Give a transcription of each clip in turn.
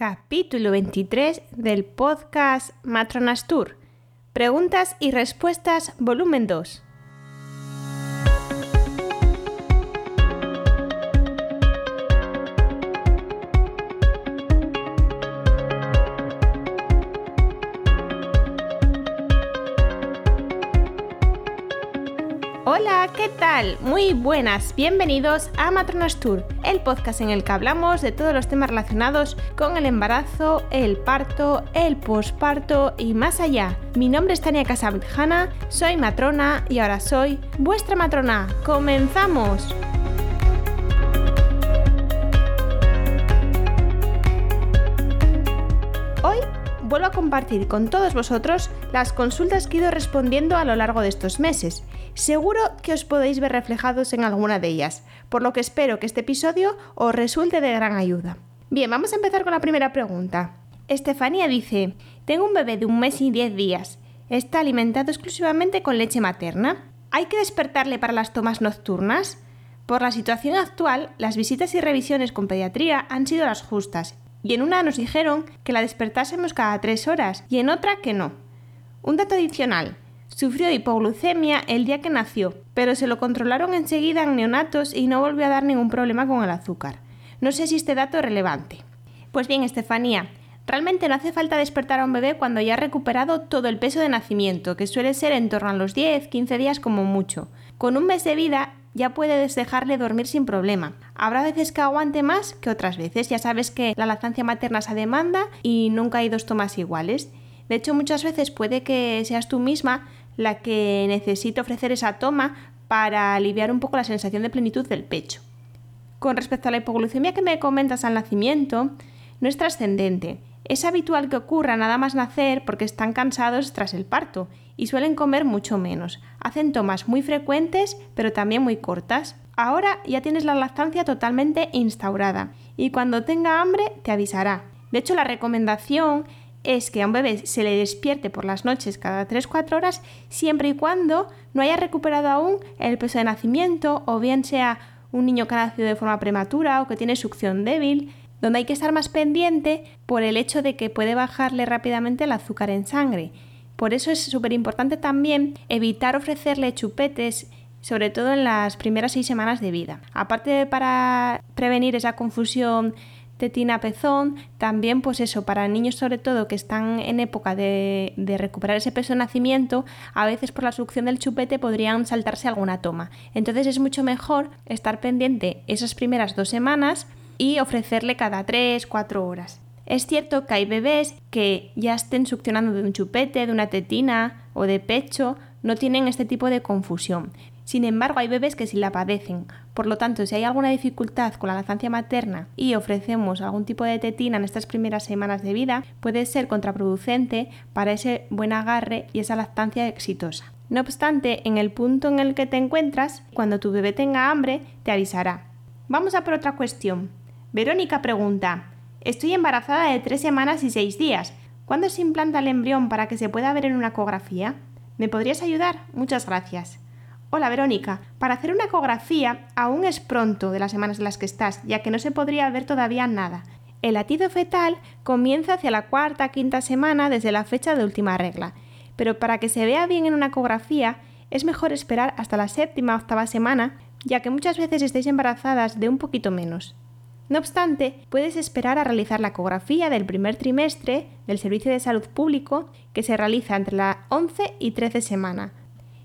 Capítulo 23 del podcast Matronas Tour. Preguntas y respuestas, volumen 2. Hola, ¿qué tal? Muy buenas, bienvenidos a Matronas Tour, el podcast en el que hablamos de todos los temas relacionados con el embarazo, el parto, el posparto y más allá. Mi nombre es Tania Casabrijana, soy matrona y ahora soy vuestra matrona. ¡Comenzamos! Vuelvo a compartir con todos vosotros las consultas que he ido respondiendo a lo largo de estos meses Seguro que os podéis ver reflejados en alguna de ellas, por lo que espero que este episodio os resulte de gran ayuda. Bien, vamos a empezar con la primera pregunta. Estefanía dice, tengo un bebé de un mes y diez días. Está alimentado exclusivamente con leche materna. ¿Hay que despertarle para las tomas nocturnas? Por la situación actual, las visitas y revisiones con pediatría han sido las justas, y en una nos dijeron que la despertásemos cada tres horas y en otra que no. Un dato adicional, Sufrió hipoglucemia el día que nació, pero se lo controlaron enseguida en neonatos y no volvió a dar ningún problema con el azúcar. No sé si este dato es relevante. Pues bien, Estefanía, realmente no hace falta despertar a un bebé cuando ya ha recuperado todo el peso de nacimiento, que suele ser en torno a los 10-15 días como mucho. Con un mes de vida ya puedes dejarle dormir sin problema. Habrá veces que aguante más que otras veces. Ya sabes que la lactancia materna es a demanda y nunca hay dos tomas iguales. De hecho, muchas veces puede que seas tú misma la que necesita ofrecer esa toma para aliviar un poco la sensación de plenitud del pecho. Con respecto a la hipoglucemia que me comentas al nacimiento, no es trascendente. Es habitual que ocurra nada más nacer porque están cansados tras el parto y suelen comer mucho menos. Hacen tomas muy frecuentes pero también muy cortas. Ahora ya tienes la lactancia totalmente instaurada y cuando tenga hambre te avisará. De hecho, la recomendación es que a un bebé se le despierte por las noches cada 3-4 horas siempre y cuando no haya recuperado aún el peso de nacimiento o bien sea un niño que ha nacido de forma prematura o que tiene succión débil, donde hay que estar más pendiente por el hecho de que puede bajarle rápidamente el azúcar en sangre. Por eso es súper importante también evitar ofrecerle chupetes sobre todo en las primeras seis semanas de vida. Aparte para prevenir esa confusión tetina pezón, también pues eso, para niños sobre todo que están en época de, de, recuperar ese peso de nacimiento, a veces por la succión del chupete podrían saltarse alguna toma. Entonces es mucho mejor estar pendiente esas primeras dos semanas y ofrecerle cada 3, 4 horas. Es cierto que hay bebés que ya estén succionando de un chupete, de una tetina o de pecho, no tienen este tipo de confusión. Sin embargo, hay bebés que sí la padecen. Por lo tanto, si hay alguna dificultad con la lactancia materna y ofrecemos algún tipo de tetina en estas primeras semanas de vida, puede ser contraproducente para ese buen agarre y esa lactancia exitosa. No obstante, en el punto en el que te encuentras, cuando tu bebé tenga hambre, te avisará. Vamos a por otra cuestión. Verónica pregunta, estoy embarazada de 3 semanas y 6 días. ¿Cuándo se implanta el embrión para que se pueda ver en una ecografía? ¿Me podrías ayudar? Muchas gracias. Hola Verónica, para hacer una ecografía aún es pronto de las semanas en las que estás, ya que no se podría ver todavía nada. El latido fetal comienza hacia la cuarta quinta semana desde la fecha de última regla, pero para que se vea bien en una ecografía es mejor esperar hasta la séptima o octava semana, ya que muchas veces estáis embarazadas de un poquito menos. No obstante, puedes esperar a realizar la ecografía del primer trimestre del Servicio de Salud Público que se realiza entre la 11 y 13 semana,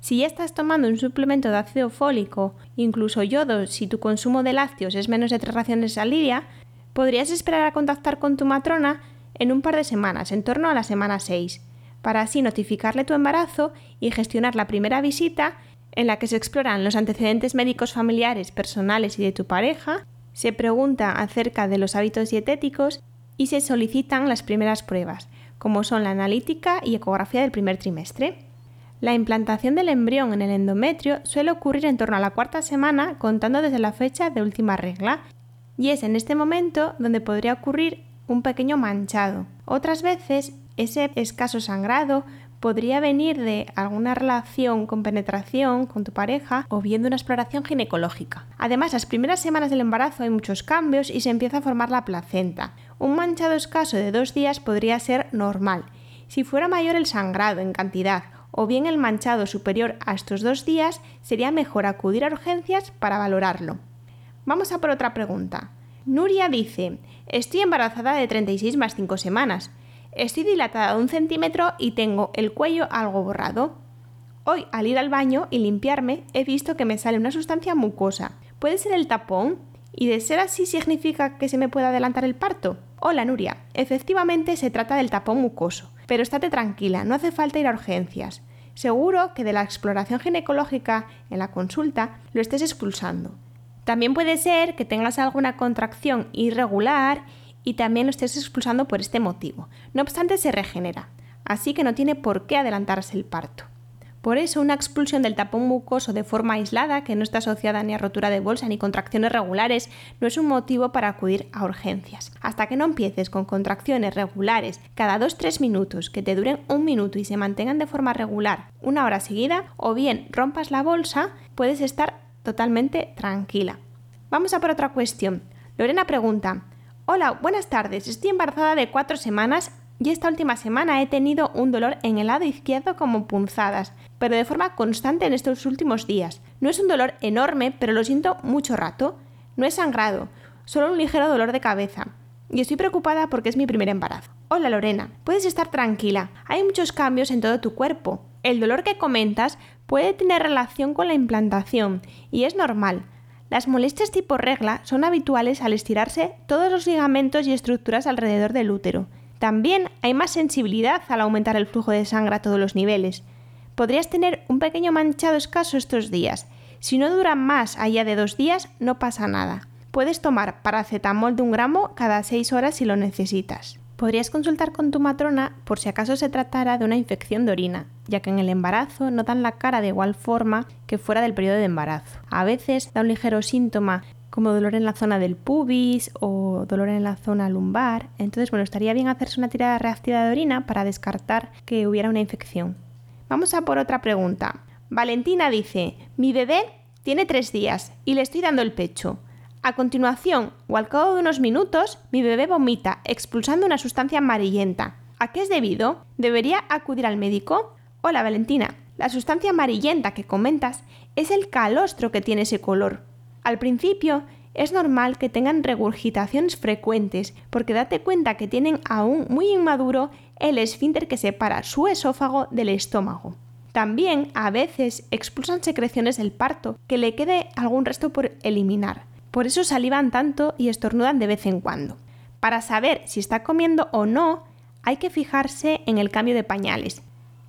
si ya estás tomando un suplemento de ácido fólico, incluso yodo, si tu consumo de lácteos es menos de tres raciones al día, podrías esperar a contactar con tu matrona en un par de semanas, en torno a la semana 6, para así notificarle tu embarazo y gestionar la primera visita en la que se exploran los antecedentes médicos familiares, personales y de tu pareja, se pregunta acerca de los hábitos dietéticos y se solicitan las primeras pruebas, como son la analítica y ecografía del primer trimestre. La implantación del embrión en el endometrio suele ocurrir en torno a la cuarta semana contando desde la fecha de última regla, y es en este momento donde podría ocurrir un pequeño manchado. Otras veces ese escaso sangrado podría venir de alguna relación con penetración con tu pareja o bien de una exploración ginecológica. Además, las primeras semanas del embarazo hay muchos cambios y se empieza a formar la placenta. Un manchado escaso de dos días podría ser normal. Si fuera mayor el sangrado en cantidad o bien el manchado superior a estos dos días, sería mejor acudir a urgencias para valorarlo. Vamos a por otra pregunta. Nuria dice, estoy embarazada de 36 más 5 semanas. Estoy dilatada de un centímetro y tengo el cuello algo borrado. Hoy, al ir al baño y limpiarme, he visto que me sale una sustancia mucosa. ¿Puede ser el tapón? ¿Y de ser así significa que se me puede adelantar el parto? Hola Nuria, efectivamente se trata del tapón mucoso, pero estate tranquila, no hace falta ir a urgencias. Seguro que de la exploración ginecológica en la consulta lo estés expulsando. También puede ser que tengas alguna contracción irregular y también lo estés expulsando por este motivo. No obstante, se regenera, así que no tiene por qué adelantarse el parto. Por eso, una expulsión del tapón mucoso de forma aislada, que no está asociada ni a rotura de bolsa ni contracciones regulares, no es un motivo para acudir a urgencias. Hasta que no empieces con contracciones regulares cada 2-3 minutos, que te duren un minuto y se mantengan de forma regular una hora seguida, o bien rompas la bolsa, puedes estar totalmente tranquila. Vamos a por otra cuestión. Lorena pregunta, Hola, buenas tardes. Estoy embarazada de cuatro semanas y esta última semana he tenido un dolor en el lado izquierdo como punzadas, pero de forma constante en estos últimos días. No es un dolor enorme, pero lo siento mucho rato. No es sangrado, solo un ligero dolor de cabeza. Y estoy preocupada porque es mi primer embarazo. Hola Lorena, puedes estar tranquila. Hay muchos cambios en todo tu cuerpo. El dolor que comentas puede tener relación con la implantación y es normal. Las molestias tipo regla son habituales al estirarse todos los ligamentos y estructuras alrededor del útero. También hay más sensibilidad al aumentar el flujo de sangre a todos los niveles. Podrías tener un pequeño manchado escaso estos días. Si no dura más allá de dos días, no pasa nada. Puedes tomar paracetamol de un gramo cada seis horas si lo necesitas. Podrías consultar con tu matrona por si acaso se tratara de una infección de orina, ya que en el embarazo no dan la cara de igual forma que fuera del periodo de embarazo. A veces da un ligero síntoma como dolor en la zona del pubis o dolor en la zona lumbar. Entonces, bueno, estaría bien hacerse una tirada reactiva de orina para descartar que hubiera una infección. Vamos a por otra pregunta. Valentina dice, mi bebé tiene tres días y le estoy dando el pecho. A continuación, o al cabo de unos minutos, mi bebé vomita, expulsando una sustancia amarillenta. ¿A qué es debido? ¿Debería acudir al médico? Hola Valentina, la sustancia amarillenta que comentas es el calostro que tiene ese color. Al principio es normal que tengan regurgitaciones frecuentes porque date cuenta que tienen aún muy inmaduro el esfínter que separa su esófago del estómago. También a veces expulsan secreciones del parto que le quede algún resto por eliminar. Por eso salivan tanto y estornudan de vez en cuando. Para saber si está comiendo o no, hay que fijarse en el cambio de pañales.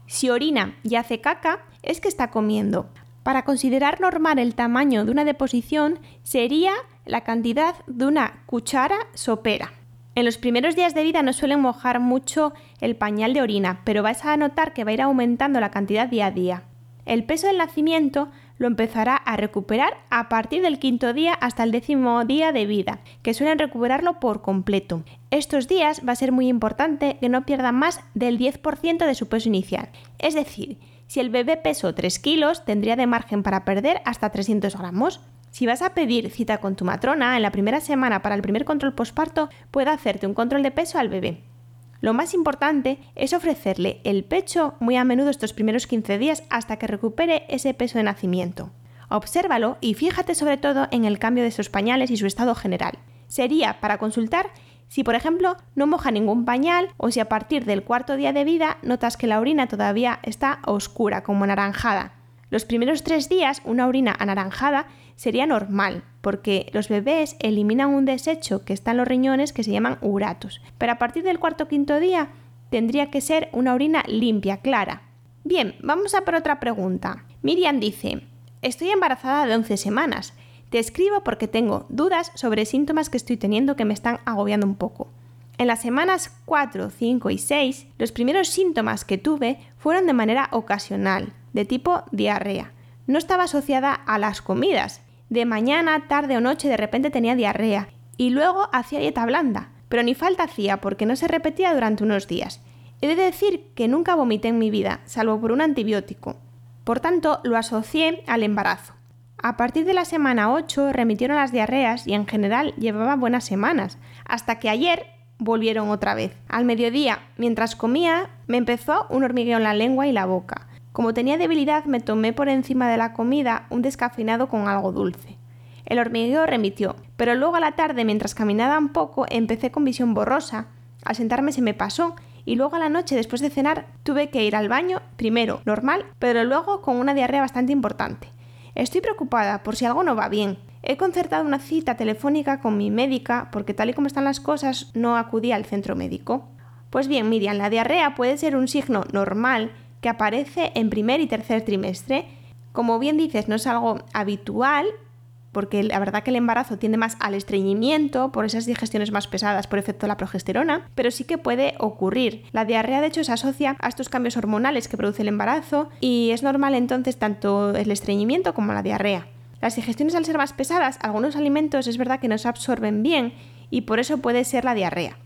Si orina y hace caca, es que está comiendo. Para considerar normal el tamaño de una deposición sería la cantidad de una cuchara sopera. En los primeros días de vida no suelen mojar mucho el pañal de orina, pero vais a notar que va a ir aumentando la cantidad día a día. El peso del nacimiento lo empezará a recuperar a partir del quinto día hasta el décimo día de vida, que suelen recuperarlo por completo. Estos días va a ser muy importante que no pierda más del 10% de su peso inicial. Es decir, si el bebé pesó 3 kilos, tendría de margen para perder hasta 300 gramos. Si vas a pedir cita con tu matrona en la primera semana para el primer control posparto, puede hacerte un control de peso al bebé. Lo más importante es ofrecerle el pecho muy a menudo estos primeros 15 días hasta que recupere ese peso de nacimiento. Obsérvalo y fíjate sobre todo en el cambio de sus pañales y su estado general. Sería para consultar si, por ejemplo, no moja ningún pañal o si a partir del cuarto día de vida notas que la orina todavía está oscura, como anaranjada. Los primeros tres días, una orina anaranjada sería normal, porque los bebés eliminan un desecho que está en los riñones que se llaman uratos. Pero a partir del cuarto o quinto día tendría que ser una orina limpia, clara. Bien, vamos a por otra pregunta. Miriam dice, estoy embarazada de 11 semanas. Te escribo porque tengo dudas sobre síntomas que estoy teniendo que me están agobiando un poco. En las semanas 4, 5 y 6, los primeros síntomas que tuve fueron de manera ocasional, de tipo diarrea. No estaba asociada a las comidas. De mañana, tarde o noche de repente tenía diarrea y luego hacía dieta blanda, pero ni falta hacía porque no se repetía durante unos días. He de decir que nunca vomité en mi vida, salvo por un antibiótico. Por tanto, lo asocié al embarazo. A partir de la semana 8 remitieron las diarreas y en general llevaba buenas semanas, hasta que ayer volvieron otra vez. Al mediodía, mientras comía, me empezó un hormigueo en la lengua y la boca. Como tenía debilidad, me tomé por encima de la comida un descafeinado con algo dulce. El hormigueo remitió, pero luego a la tarde, mientras caminaba un poco, empecé con visión borrosa. Al sentarme se me pasó y luego a la noche, después de cenar, tuve que ir al baño, primero normal, pero luego con una diarrea bastante importante. Estoy preocupada por si algo no va bien. He concertado una cita telefónica con mi médica porque tal y como están las cosas no acudí al centro médico. Pues bien, Miriam, la diarrea puede ser un signo normal que aparece en primer y tercer trimestre. Como bien dices, no es algo habitual, porque la verdad que el embarazo tiende más al estreñimiento por esas digestiones más pesadas por efecto de la progesterona, pero sí que puede ocurrir. La diarrea de hecho se asocia a estos cambios hormonales que produce el embarazo y es normal entonces tanto el estreñimiento como la diarrea. Las digestiones al ser más pesadas, algunos alimentos es verdad que no se absorben bien y por eso puede ser la diarrea.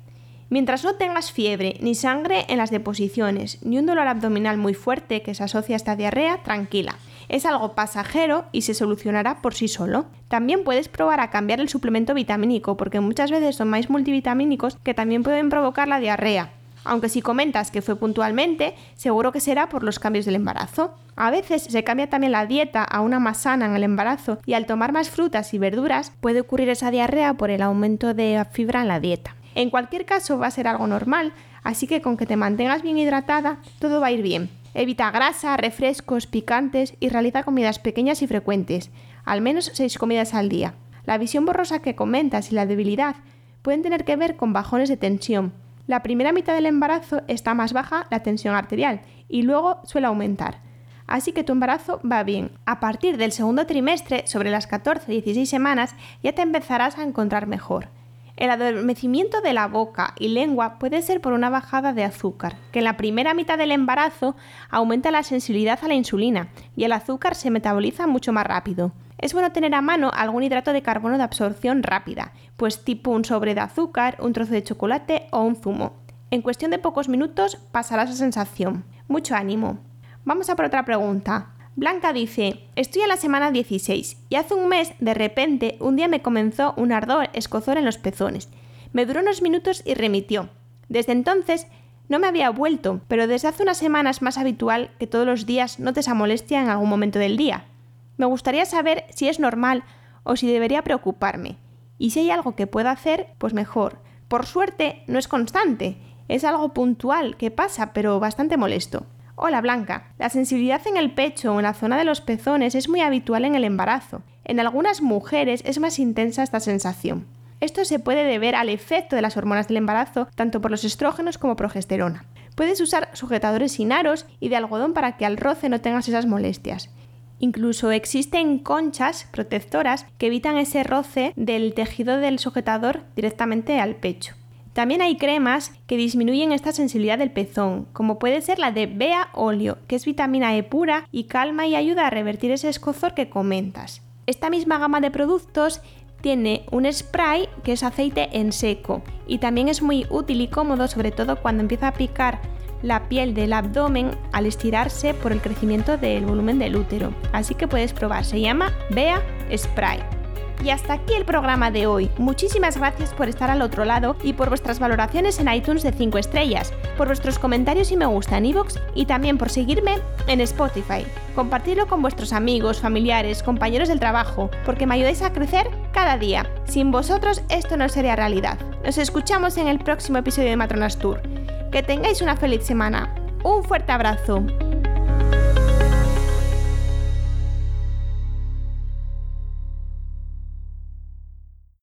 Mientras no tengas fiebre, ni sangre en las deposiciones, ni un dolor abdominal muy fuerte que se asocia a esta diarrea, tranquila. Es algo pasajero y se solucionará por sí solo. También puedes probar a cambiar el suplemento vitamínico, porque muchas veces tomáis multivitamínicos que también pueden provocar la diarrea. Aunque si comentas que fue puntualmente, seguro que será por los cambios del embarazo. A veces se cambia también la dieta a una más sana en el embarazo y al tomar más frutas y verduras puede ocurrir esa diarrea por el aumento de fibra en la dieta. En cualquier caso va a ser algo normal, así que con que te mantengas bien hidratada, todo va a ir bien. Evita grasa, refrescos, picantes y realiza comidas pequeñas y frecuentes, al menos 6 comidas al día. La visión borrosa que comentas y la debilidad pueden tener que ver con bajones de tensión. La primera mitad del embarazo está más baja la tensión arterial y luego suele aumentar. Así que tu embarazo va bien. A partir del segundo trimestre, sobre las 14-16 semanas, ya te empezarás a encontrar mejor. El adormecimiento de la boca y lengua puede ser por una bajada de azúcar, que en la primera mitad del embarazo aumenta la sensibilidad a la insulina y el azúcar se metaboliza mucho más rápido. Es bueno tener a mano algún hidrato de carbono de absorción rápida, pues tipo un sobre de azúcar, un trozo de chocolate o un zumo. En cuestión de pocos minutos pasará esa sensación. Mucho ánimo. Vamos a por otra pregunta. Blanca dice, estoy en la semana 16 y hace un mes, de repente, un día me comenzó un ardor escozor en los pezones. Me duró unos minutos y remitió. Desde entonces no me había vuelto, pero desde hace unas semanas más habitual que todos los días notes esa molestia en algún momento del día. Me gustaría saber si es normal o si debería preocuparme. Y si hay algo que pueda hacer, pues mejor. Por suerte, no es constante. Es algo puntual que pasa, pero bastante molesto. Hola Blanca. La sensibilidad en el pecho o en la zona de los pezones es muy habitual en el embarazo. En algunas mujeres es más intensa esta sensación. Esto se puede deber al efecto de las hormonas del embarazo, tanto por los estrógenos como progesterona. Puedes usar sujetadores sin aros y de algodón para que al roce no tengas esas molestias. Incluso existen conchas protectoras que evitan ese roce del tejido del sujetador directamente al pecho. También hay cremas que disminuyen esta sensibilidad del pezón, como puede ser la de Bea Olio, que es vitamina E pura y calma y ayuda a revertir ese escozor que comentas. Esta misma gama de productos tiene un spray que es aceite en seco y también es muy útil y cómodo sobre todo cuando empieza a picar la piel del abdomen al estirarse por el crecimiento del volumen del útero. Así que puedes probar, se llama Bea Spray. Y hasta aquí el programa de hoy. Muchísimas gracias por estar al otro lado y por vuestras valoraciones en iTunes de 5 estrellas, por vuestros comentarios y me gusta en iVoox y también por seguirme en Spotify. Compartidlo con vuestros amigos, familiares, compañeros del trabajo, porque me ayudáis a crecer cada día. Sin vosotros esto no sería realidad. Nos escuchamos en el próximo episodio de Matronas Tour. Que tengáis una feliz semana. Un fuerte abrazo.